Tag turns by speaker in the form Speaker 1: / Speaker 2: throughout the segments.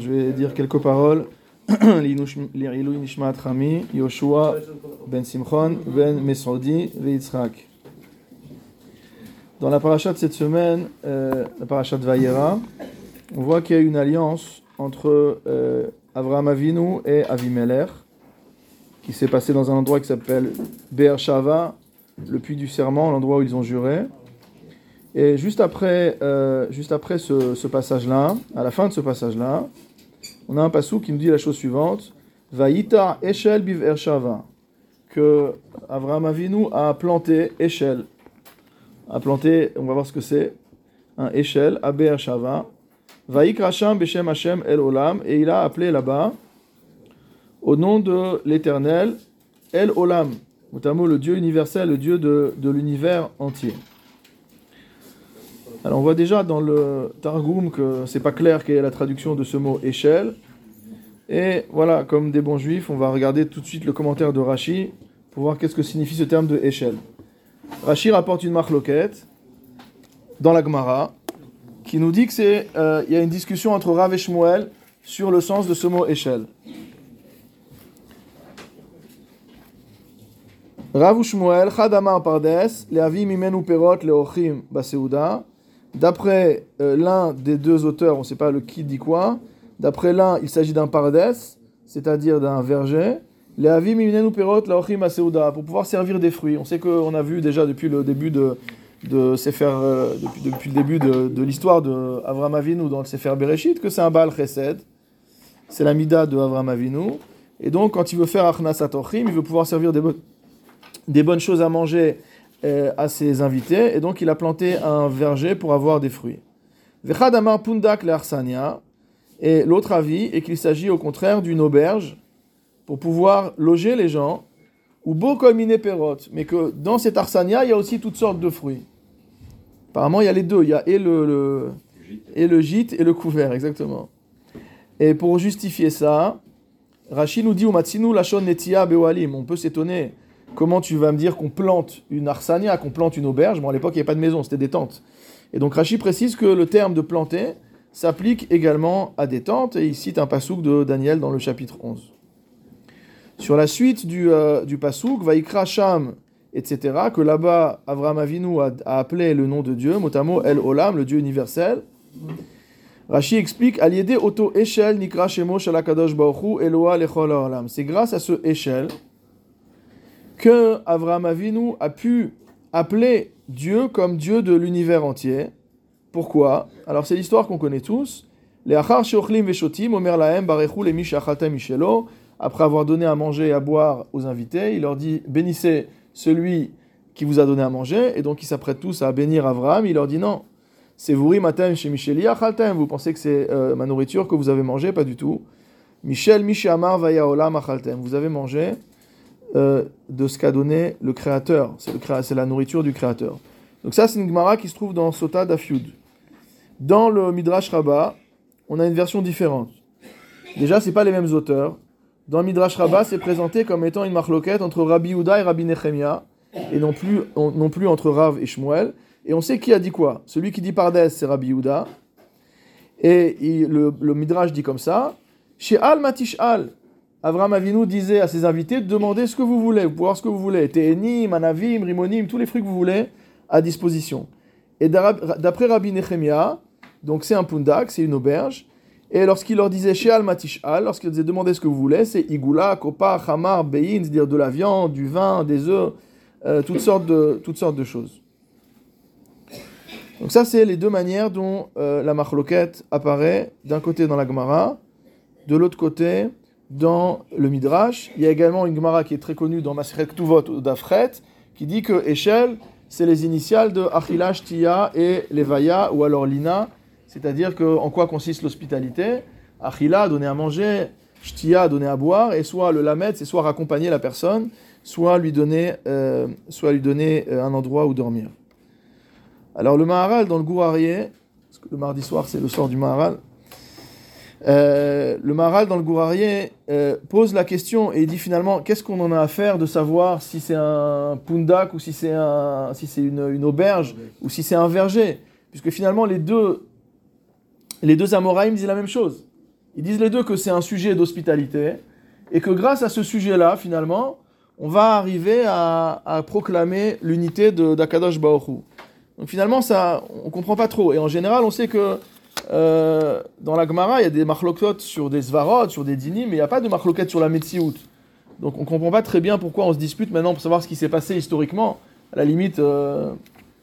Speaker 1: je vais dire quelques paroles. Ben Simchon, Ben Mesoudi, Yitzhak. Dans la paracha de cette semaine, euh, la paracha de Vayera, on voit qu'il y a une alliance entre euh, Avraham Avinu et Avimelech, qui s'est passé dans un endroit qui s'appelle Be'er Shava, le puits du serment, l'endroit où ils ont juré. Et juste après, euh, juste après ce, passage-là, à la fin de ce passage-là, on a un passou qui nous dit la chose suivante Vaïta Eshel Biv Ershava. Que Avraham Avinu a planté Eshel. A planté, on va voir ce que c'est, un Eshel, Abe Ershava. Vaïkracham Beshem Hashem El Olam. Et il a appelé là-bas, au nom de l'éternel, El Olam. Notamment le Dieu universel, le Dieu de, de l'univers entier. Alors on voit déjà dans le Targum que c'est pas clair quelle est la traduction de ce mot échelle. Et voilà, comme des bons juifs, on va regarder tout de suite le commentaire de Rashi pour voir qu'est-ce que signifie ce terme de échelle. Rashi rapporte une marloquette dans la Gemara qui nous dit que c'est euh, il y a une discussion entre Rav et Shmuel sur le sens de ce mot échelle. Rav Shmuel, Chadamar Pardes, Mimenu Perot Leochim Baseuda. D'après euh, l'un des deux auteurs, on ne sait pas le qui dit quoi, d'après l'un, il s'agit d'un pardes, c'est-à-dire d'un verger. Les avim laochim pour pouvoir servir des fruits. On sait qu'on a vu déjà depuis le début de, de Sefer, euh, depuis, depuis, le début de, de l'histoire d'Avram Avinu dans le Sefer Bereshit, que c'est un Baal Chesed. C'est la Mida de Avram Avinu. Et donc, quand il veut faire Achnasat Ochim, il veut pouvoir servir des, des bonnes choses à manger à ses invités, et donc il a planté un verger pour avoir des fruits. Vechadamar pundak le et l'autre avis est qu'il s'agit au contraire d'une auberge pour pouvoir loger les gens, ou beau comme perot, mais que dans cette arsania, il y a aussi toutes sortes de fruits. Apparemment, il y a les deux, il y a et le, et le gîte et le couvert, exactement. Et pour justifier ça, Rachid nous dit lachon netia bewalim. On peut s'étonner Comment tu vas me dire qu'on plante une arsania, qu'on plante une auberge? Bon, à l'époque, il n'y avait pas de maison, c'était des tentes. Et donc Rachi précise que le terme de planter s'applique également à des tentes, et il cite un pasouk de Daniel dans le chapitre 11. Sur la suite du, euh, du pasouk, Vaikra Sham, etc., que là-bas, Avraham Avinu a, appelé le nom de Dieu, motamo El Olam, le Dieu universel. Rashi explique Aliede Oto Nikra Shemo Shalakadosh Eloa Lechol Olam. C'est grâce à ce Eshel que Avraham Avinu a pu appeler Dieu comme Dieu de l'univers entier. Pourquoi? Alors c'est l'histoire qu'on connaît tous. Après avoir donné à manger et à boire aux invités, il leur dit bénissez celui qui vous a donné à manger. Et donc ils s'apprêtent tous à bénir Avraham. Il leur dit non, c'est vous matin chez Michel Vous pensez que c'est euh, ma nourriture que vous avez mangé Pas du tout. Michel Mishamar Vaya Olam Vous avez mangé euh, de ce qu'a donné le Créateur. C'est la nourriture du Créateur. Donc ça, c'est une Gemara qui se trouve dans Sota d'Afiud. Dans le Midrash Rabbah, on a une version différente. Déjà, c'est pas les mêmes auteurs. Dans le Midrash Rabbah, c'est présenté comme étant une marloquette entre Rabbi Uda et Rabbi Nechemia, et non plus, non plus entre Rav et Shmuel. Et on sait qui a dit quoi. Celui qui dit Pardes, c'est Rabbi Uda. Et le, le Midrash dit comme ça. Chez Al Matish Al, Avram Avinu disait à ses invités de demander ce que vous voulez, vous pouvez voir ce que vous voulez. Téhénim, Anavim, Rimonim, tous les fruits que vous voulez à disposition. Et d'après Rabbi Nechemia, donc c'est un pundak, c'est une auberge. Et lorsqu'il leur disait Sheal Matishal, lorsqu'il disait demandez ce que vous voulez, c'est Igula, Kopa, Hamar, Bein, c'est-à-dire de la viande, du vin, des œufs, euh, toutes, sortes de, toutes sortes de choses. Donc ça, c'est les deux manières dont euh, la marloquette apparaît, d'un côté dans la Gemara, de l'autre côté dans le Midrash. Il y a également une Gemara qui est très connue dans Maseret Ktuvot ou d'Afret, qui dit que Echel, c'est les initiales de Achilash, Tia et Levaya, ou alors Lina, c'est-à-dire que, en quoi consiste l'hospitalité? Achila, donner à manger, Shtia, donner à boire, et soit le Lamed, c'est soit raccompagner la personne, soit lui donner, euh, soit lui donner euh, un endroit où dormir. Alors le Maharal, dans le Gourarié, parce que le mardi soir c'est le sort du Maharal, euh, le Maharal dans le Gourarié euh, pose la question et dit finalement qu'est-ce qu'on en a à faire de savoir si c'est un pundak ou si c'est un, si c'est une, auberge ou si c'est un verger, puisque finalement les deux, les deux Amoraïm disent la même chose. Ils disent les deux que c'est un sujet d'hospitalité et que grâce à ce sujet-là, finalement, on va arriver à, proclamer l'unité d'Akadosh Baoru. Donc finalement, ça, on comprend pas trop. Et en général, on sait que euh, dans la Gemara, il y a des marlokot sur des svarot, sur des dinim, mais il n'y a pas de marloquet sur la Metsiout. Donc on comprend pas très bien pourquoi on se dispute maintenant pour savoir ce qui s'est passé historiquement. À la limite, euh,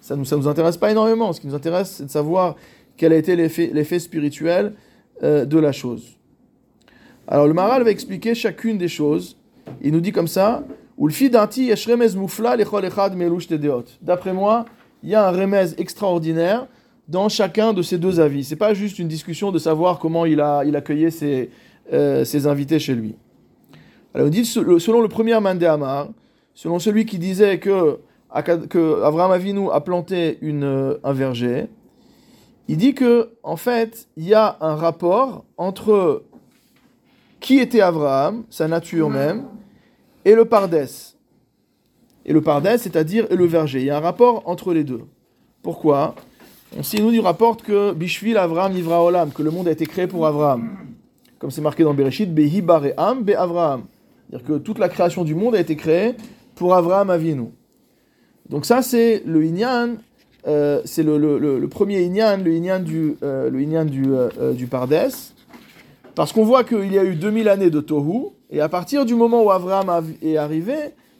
Speaker 1: ça ne nous, intéresse pas énormément. Ce qui nous intéresse, c'est de savoir quel a été l'effet spirituel euh, de la chose. Alors le Maral va expliquer chacune des choses. Il nous dit comme ça D'après moi, il y a un remez extraordinaire dans chacun de ces deux avis. C'est pas juste une discussion de savoir comment il a il accueillait ses, euh, ses invités chez lui. Alors on dit selon le premier Mandé Amar, selon celui qui disait que, que Abraham Avinu a planté une, euh, un verger, il dit que en fait il y a un rapport entre qui était Abraham, sa nature même, et le Pardès. Et le Pardès, c'est-à-dire le verger. Il y a un rapport entre les deux. Pourquoi? S'y nous rapporte que Bishvil Avraham Ivra Olam, que le monde a été créé pour Avraham. Comme c'est marqué dans Bereshit, Behi Am Be Avraham. C'est-à-dire que toute la création du monde a été créée pour Avraham Avinu. Donc ça, c'est le Inyan, euh, c'est le, premier Inyan, le Inyan du, euh, le inyan du, euh, du Pardès. Parce qu'on voit qu'il y a eu 2000 années de Tohu, et à partir du moment où Avraham est arrivé,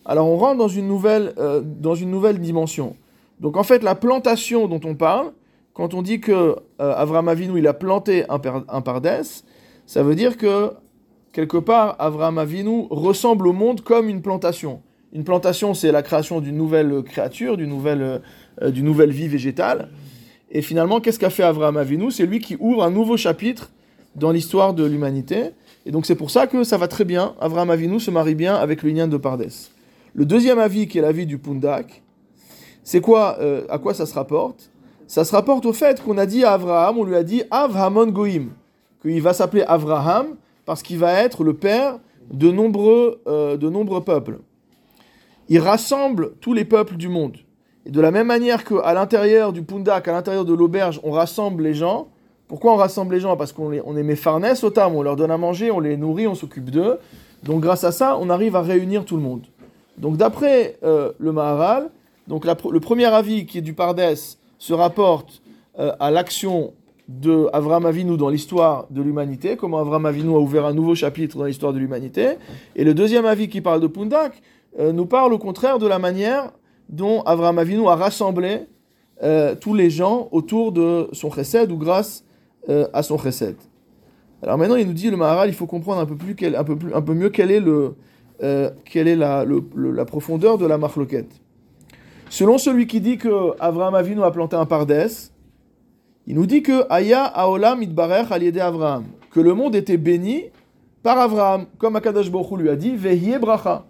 Speaker 1: alors on rentre dans une nouvelle, euh, dans une nouvelle dimension. Donc en fait, la plantation dont on parle, quand on dit que euh, Avraham Avinu il a planté un, pardès, ça veut dire que quelque part Avraham Avinu ressemble au monde comme une plantation. Une plantation, c'est la création d'une nouvelle créature, d'une nouvelle, euh, nouvelle vie végétale. Et finalement, qu'est-ce qu'a fait Avraham Avinu? C'est lui qui ouvre un nouveau chapitre dans l'histoire de l'humanité. Et donc c'est pour ça que ça va très bien. Avraham Avinu se marie bien avec l'union de Pardès. Le deuxième avis, qui est l'avis du Pundak, c'est quoi euh, À quoi ça se rapporte? Ça se rapporte au fait qu'on a dit à Avraham, on lui a dit Avramon Goïm, qu'il va s'appeler Avraham parce qu'il va être le père de nombreux, euh, de nombreux peuples. Il rassemble tous les peuples du monde. Et de la même manière qu'à l'intérieur du Pundak, à l'intérieur de l'auberge, on rassemble les gens, pourquoi on rassemble les gens? Parce qu'on on est méfarnès au tam, on leur donne à manger, on les nourrit, on s'occupe d'eux. Donc grâce à ça, on arrive à réunir tout le monde. Donc d'après euh, le Maharal, donc le premier avis qui est du Pardès se rapporte euh, à l'action de Avram Avinu dans l'histoire de l'humanité, comment Avram Avinu a ouvert un nouveau chapitre dans l'histoire de l'humanité. Et le deuxième avis qui parle de Pundak euh, nous parle au contraire de la manière dont Avram Avinu a rassemblé tous les gens autour de son chesed ou grâce euh, à son chesed. Alors maintenant, il nous dit, le Maharal, il faut comprendre un peu, plus, un peu, plus, un peu mieux quelle est, le, euh, quelle est la, la, profondeur de la marloquette. Selon celui qui dit que Avraham Avinu a planté un pardès, il nous dit que Aya Aolam Idbarech Aliede Avraham, que le monde était béni par Avraham, comme Akadash Baruch lui a dit, Vehie Bracha.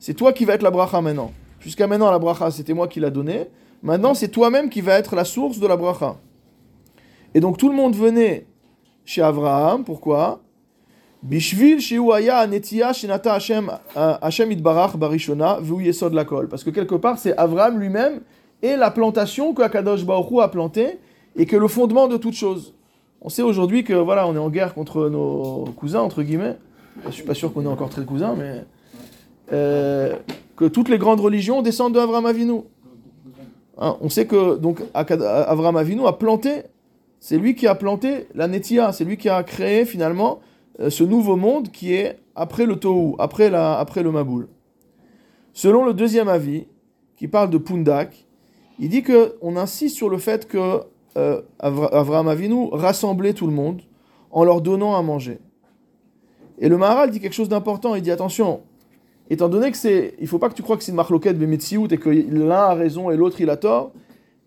Speaker 1: C'est toi qui vas être la bracha maintenant. Jusqu'à maintenant, la bracha, c'était moi qui l'a donnée. Maintenant, c'est toi-même qui vas être la source de la bracha. Et donc tout le monde venait chez Abraham, pourquoi? Bishvil Shenata Hashem Hashem Itbarach Barishona Yesod Lakol. Parce que quelque part, c'est Abraham lui-même et la plantation que Akadosh Baruch a plantée et que le fondement de toute chose. On sait aujourd'hui que voilà, on est en guerre contre nos cousins, entre guillemets. Je suis pas sûr qu'on est encore très cousins, mais euh, que toutes les grandes religions descendent de Avram Avinu. Hein, on sait que donc Avram Avinu a planté c'est lui qui a planté la Netia, c'est lui qui a créé finalement euh, ce nouveau monde qui est après le Tohu, après, la, après le Maboul. Selon le deuxième avis, qui parle de Pundak, il dit qu'on insiste sur le fait que euh, Avraham Avinu rassemblait tout le monde en leur donnant à manger. Et le Maharal dit quelque chose d'important, il dit attention, étant donné que c'est, il faut pas que tu crois que c'est une marloquette Bemetsiout et que l'un a raison et l'autre il a tort,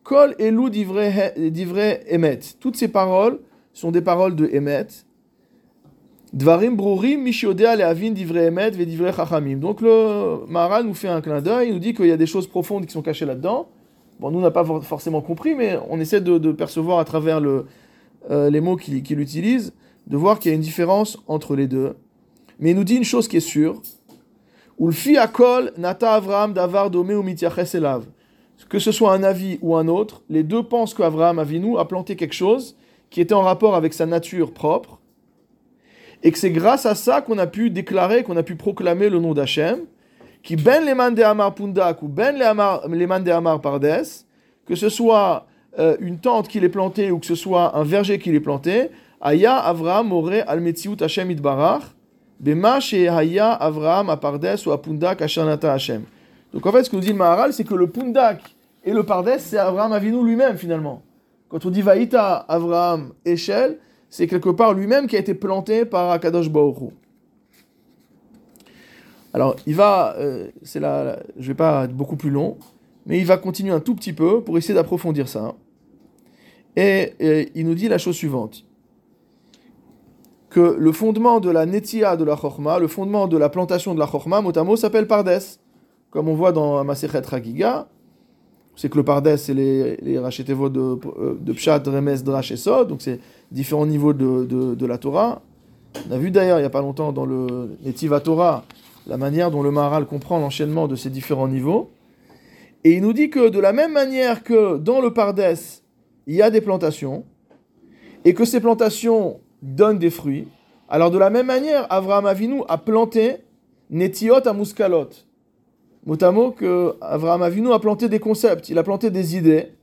Speaker 1: Kol elou divrei emet. Toutes ces paroles sont des paroles de emet. Dvarim brurim mishodea leavin divrei emet ve divrei chachamim. Donc le Maharal nous fait un clin d'œil, il nous dit qu'il y a des choses profondes qui sont cachées là-dedans. Bon, nous, on n'a pas forcément compris, mais on essaie de, percevoir à travers le, euh, les mots qu'il utilise, de voir qu'il y a une différence entre les deux. Mais il nous dit une chose qui est sûre. Ulfi akol nata Avram davar ou elav que ce soit un avis ou un autre, les deux pensent qu'Abraham Avinu a planté quelque chose qui était en rapport avec sa nature propre, et que c'est grâce à ça qu'on a pu déclarer, qu'on a pu proclamer le nom d'Hachem, qui ben leman de Amar Pundak ou ben leman de Amar Pardes, que ce soit euh, une tente qui l'ait plantée ou que ce soit un verger qui l'ait planté, Aya Avraham aurait al Metziut Hashem Itbarach, Bema Haya Avraham à Pardes ou à Pundak Ashanata Hashem. Donc en fait, ce que nous dit le Maharal, c'est que le Pundak et le Pardes, c'est Avraham Avinu lui-même finalement. Quand on dit Vaïta Avraham Echel, c'est quelque part lui-même qui a été planté par Akadosh Baruch Alors, il va, euh, c'est je vais pas être beaucoup plus long, mais il va continuer un tout petit peu pour essayer d'approfondir ça. Et, il nous dit la chose suivante que le fondement de la netia de la chorma, le fondement de la plantation de la chorma, motamo, s'appelle pardes. Comme on voit dans Masechet Ragiga, c'est que le pardes, c'est les, les rachetevot de, euh, de Pshat, Remes, Drash et Sod, donc c'est différents niveaux de, de, la Torah. On a vu d'ailleurs il n'y a pas longtemps dans le Netiva Torah la manière dont le Maharal comprend l'enchaînement de ces différents niveaux. Et il nous dit que de la même manière que dans le Pardes, il y a des plantations, et que ces plantations donnent des fruits, alors de la même manière, Avraham Avinu a planté Netiot à Muskalot. Motamo que Avraham Avinu a planté des concepts, il a planté des idées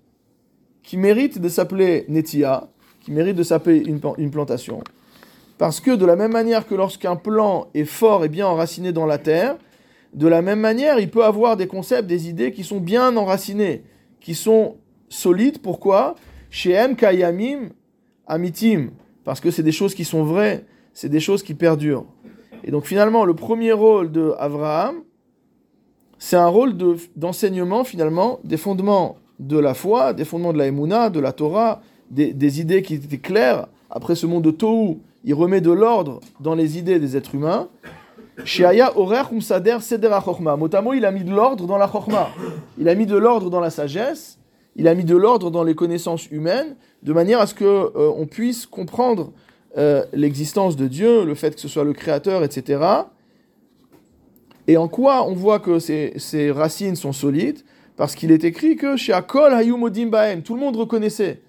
Speaker 1: qui méritent de s'appeler Netia, qui mérite de s'appeler une, plantation. Parce que de la même manière que lorsqu'un plant est fort et bien enraciné dans la terre, de la même manière, il peut avoir des concepts, des idées qui sont bien enracinés, qui sont solides. Pourquoi? Chez M. Kayamim, Amitim. Parce que c'est des choses qui sont vraies, c'est des choses qui perdurent. Et donc finalement, le premier rôle de Abraham, c'est un rôle d'enseignement finalement des fondements de la foi, des fondements de la Emouna, de la Torah, des, idées qui étaient claires. Après ce monde de Tohu, il remet de l'ordre dans les idées des êtres humains. Shiaya Orer Umsader Seder Motamo, il a mis de l'ordre dans la Chorma. Il a mis de l'ordre dans la sagesse. Il a mis de l'ordre dans les connaissances humaines, de manière à ce que euh, on puisse comprendre euh, l'existence de Dieu, le fait que ce soit le Créateur, etc. Et en quoi on voit que ces, racines sont solides? Parce qu'il est écrit que chez Akol Hayumodim Baem, tout le monde reconnaissait.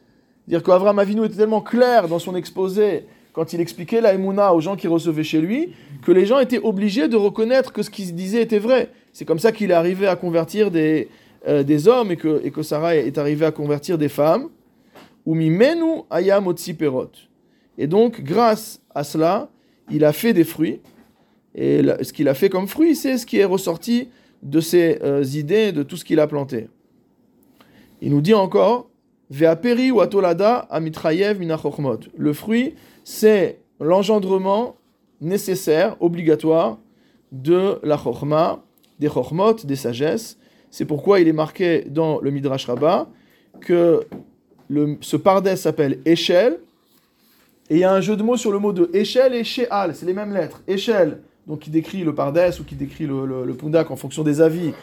Speaker 1: Dire qu'Avram Avinu était tellement clair dans son exposé quand il expliquait la Emouna aux gens qui recevaient chez lui, que les gens étaient obligés de reconnaître que ce qu'il disait était vrai. C'est comme ça qu'il est arrivé à convertir des, euh, des hommes et que, et que Sarah est arrivée à convertir des femmes. Et donc, grâce à cela, il a fait des fruits. Et ce qu'il a fait comme fruit, c'est ce qui est ressorti de ses euh, idées, de tout ce qu'il a planté. Il nous dit encore Ve'aperi ou atolada amitrayev Le fruit, c'est l'engendrement nécessaire, obligatoire, de la chorma, des chormot, des sagesses. C'est pourquoi il est marqué dans le Midrash Rabbah que ce pardès s'appelle échelle. Et il y a un jeu de mots sur le mot de échelle et she'al, c'est les mêmes lettres. Échelle, donc qui décrit le pardès ou qui décrit le, pundak en fonction des avis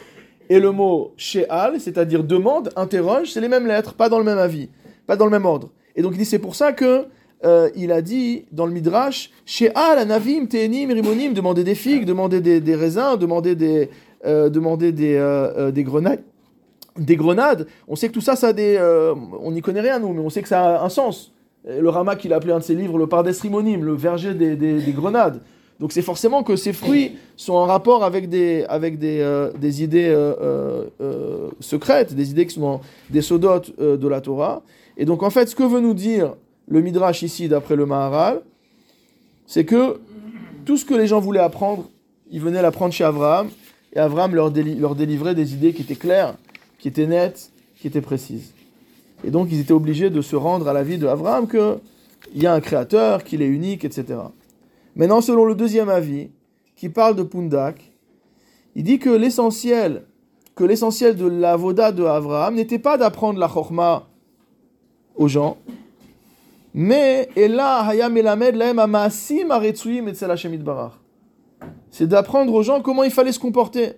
Speaker 1: et le mot she'al, c'est-à-dire demande, interroge, c'est les mêmes lettres, pas dans le même avis, pas dans le même ordre. Et donc il dit c'est pour ça que euh, il a dit dans le midrash she'al, anavim, te'enim, rimonim, demander des figues, demander des, raisins, demander des, euh, des, euh, des grenades. Des grenades, on sait que tout ça, ça des, on n'y connaît rien nous, mais on sait que ça a un sens. Le Rama qu'il a appelé un de ses livres, le Pardes Rimonim, le verger des, des grenades. Donc c'est forcément que ces fruits sont en rapport avec des, avec euh, idées euh, euh, secrètes, des idées qui sont dans des sodotes de la Torah. Et donc en fait, ce que veut nous dire le Midrash ici, d'après le Maharal, c'est que tout ce que les gens voulaient apprendre, ils venaient l'apprendre chez Abraham, et Abraham leur, leur délivrait des idées qui étaient claires, qui étaient nettes, qui étaient précises. Et donc ils étaient obligés de se rendre à la vie de Abraham qu'il y a un créateur, qu'il est unique, etc. Maintenant, selon le deuxième avis, qui parle de Pundak, il dit que l'essentiel, que l'essentiel de la voda de Abraham n'était pas d'apprendre la chorma aux gens, mais c'est d'apprendre aux gens comment il fallait se comporter.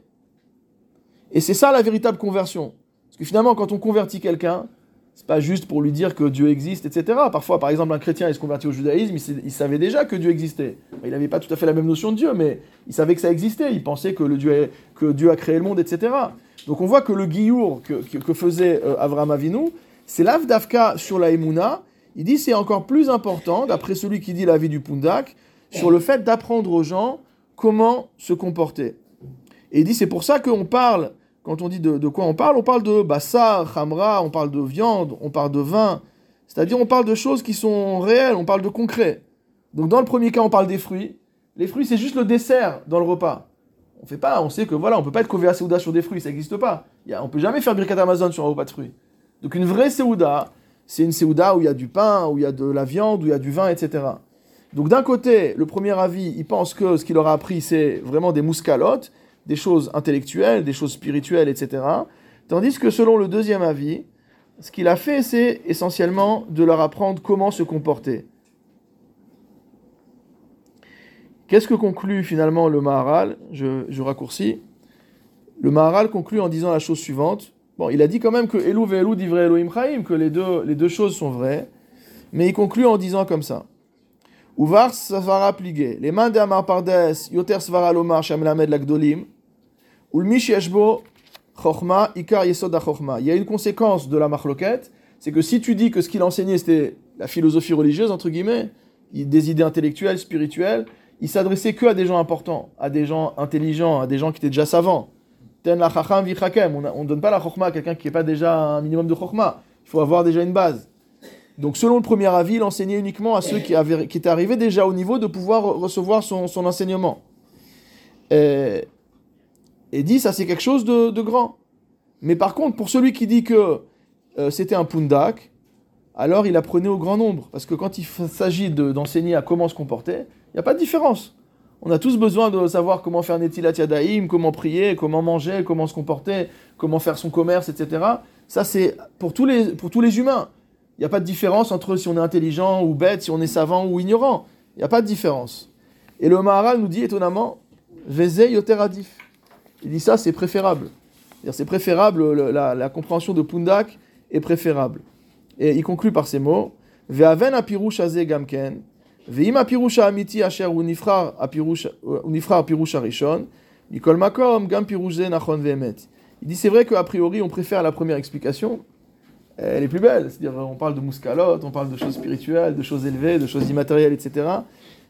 Speaker 1: Et c'est ça la véritable conversion. Parce que finalement, quand on convertit quelqu'un, c'est pas juste pour lui dire que Dieu existe, etc. Parfois, par exemple, un chrétien, il se convertit au judaïsme, il, savait déjà que Dieu existait. Il n'avait pas tout à fait la même notion de Dieu, mais il savait que ça existait. Il pensait que, le Dieu, que Dieu a créé le monde, etc. Donc on voit que le guillour que, faisait euh, Avram Avinu, c'est l'avdavka sur la Emouna, Il dit c'est encore plus important, d'après celui qui dit la vie du Pundak, sur le fait d'apprendre aux gens comment se comporter. Et il dit c'est pour ça qu'on parle, quand on dit de, de, quoi on parle, on parle de bassar, hamra, on parle de viande, on parle de vin, c'est-à-dire on parle de choses qui sont réelles, on parle de concret. Donc dans le premier cas on parle des fruits, les fruits c'est juste le dessert dans le repas. On fait pas, on sait que voilà, on peut pas être couvert à Seouda sur des fruits, ça n'existe pas. Y a, on peut jamais faire Birkat Amazon sur un repas de fruits. Donc une vraie Seouda, c'est une Seouda où il y a du pain, où il y a de la viande, où il y a du vin, etc. Donc d'un côté, le premier avis, il pense que ce qu'il aura appris, c'est vraiment des mouscalotes, des choses intellectuelles, des choses spirituelles, etc. Tandis que selon le deuxième avis, ce qu'il a fait, c'est essentiellement de leur apprendre comment se comporter. Qu'est-ce que conclut finalement le Maharal? Je, raccourcis. Le Maharal conclut en disant la chose suivante. Bon, il a dit quand même que Elou Elou divrei Elohim que les deux, les deux choses sont vraies, mais il conclut en disant comme ça. Uvar svara pligé. Les mains d'Amar Pardes, Yoter svara lomar shamelamed lagdolim, Il y a une conséquence de la marloquette, c'est que si tu dis que ce qu'il enseignait c'était la philosophie religieuse, entre guillemets, des idées intellectuelles, spirituelles, il s'adressait que à des gens importants, à des gens intelligents, à des gens qui étaient déjà savants. On ne donne pas la chokhma à quelqu'un qui n'est pas déjà un minimum de chokhma. Il faut avoir déjà une base. Donc, selon le premier avis, il enseignait uniquement à ceux qui, étaient arrivés déjà au niveau de pouvoir recevoir son, enseignement. Et, dit, ça c'est quelque chose de, grand. Mais par contre, pour celui qui dit que euh, c'était un pundak, alors il apprenait au grand nombre. Parce que quand il s'agit d'enseigner à comment se comporter, il n'y a pas de différence. On a tous besoin de savoir comment faire Netilat Yadaim, comment prier, comment manger, comment se comporter, comment faire son commerce, etc. Ça, c'est pour, tous les, pour tous les humains. Il n'y a pas de différence entre si on est intelligent ou bête, si on est savant ou ignorant. Il n'y a pas de différence. Et le Maharal nous dit étonnamment, Veze Yoter Adif. Il dit ça, c'est préférable. C'est préférable, la, compréhension de Pundak est préférable. Et il conclut par ces mots Ve'aven apirush gamken, ve'im apirush amiti asher unifrar apirush euh, arishon, makom gam nachon ve'emet. Il dit c'est vrai qu'a priori on préfère la première explication, elle est plus belle. C'est-à-dire, on parle de mouscalote, on parle de choses spirituelles, de choses élevées, de choses immatérielles, etc.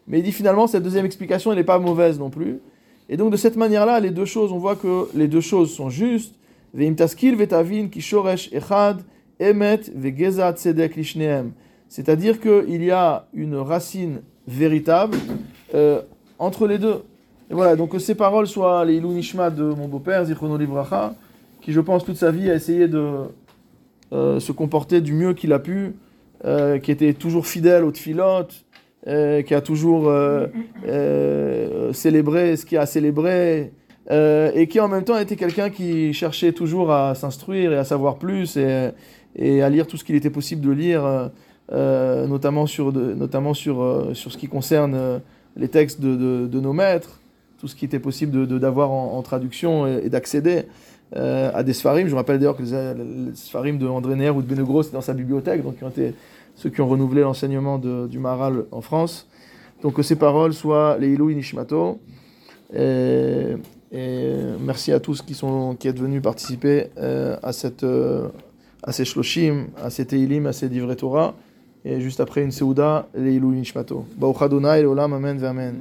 Speaker 1: Mais il dit finalement, cette deuxième explication, elle n'est pas mauvaise non plus. Et donc de cette manière-là, les deux choses, on voit que les deux choses sont justes. C'est-à-dire qu'il y a une racine véritable euh, entre les deux. Et voilà, donc que ces paroles soient les Ilou Nishma de mon beau-père, Zichrono Livracha, qui je pense toute sa vie a essayé de euh, se comporter du mieux qu'il a pu, euh, qui était toujours fidèle aux tfilotes, euh, qui a toujours euh, euh, célébré ce qu'il a célébré, et qui en même temps était quelqu'un qui cherchait toujours à s'instruire et à savoir plus et, à lire tout ce qu'il était possible de lire. Notamment, sur, notamment sur, sur ce qui concerne les textes de, de, nos maîtres, tout ce qui était possible d'avoir en, traduction et, d'accéder à des Sfarim. Je me rappelle d'ailleurs que les, les Sfarim de André Neher ou de Benegro, c'est dans sa bibliothèque, donc qui ont été ceux qui ont renouvelé l'enseignement du Maharal en France. Donc que ces paroles soient les Ilou Nishmato. Et, merci à tous qui, sont, qui êtes venus participer euh, à, cette, euh, à ces shloshim, à ces teilim, à ces divrei. Et juste après une Seuda, les Ilou Nishmato. Baruch Adonai, Olam, Amen, Amen.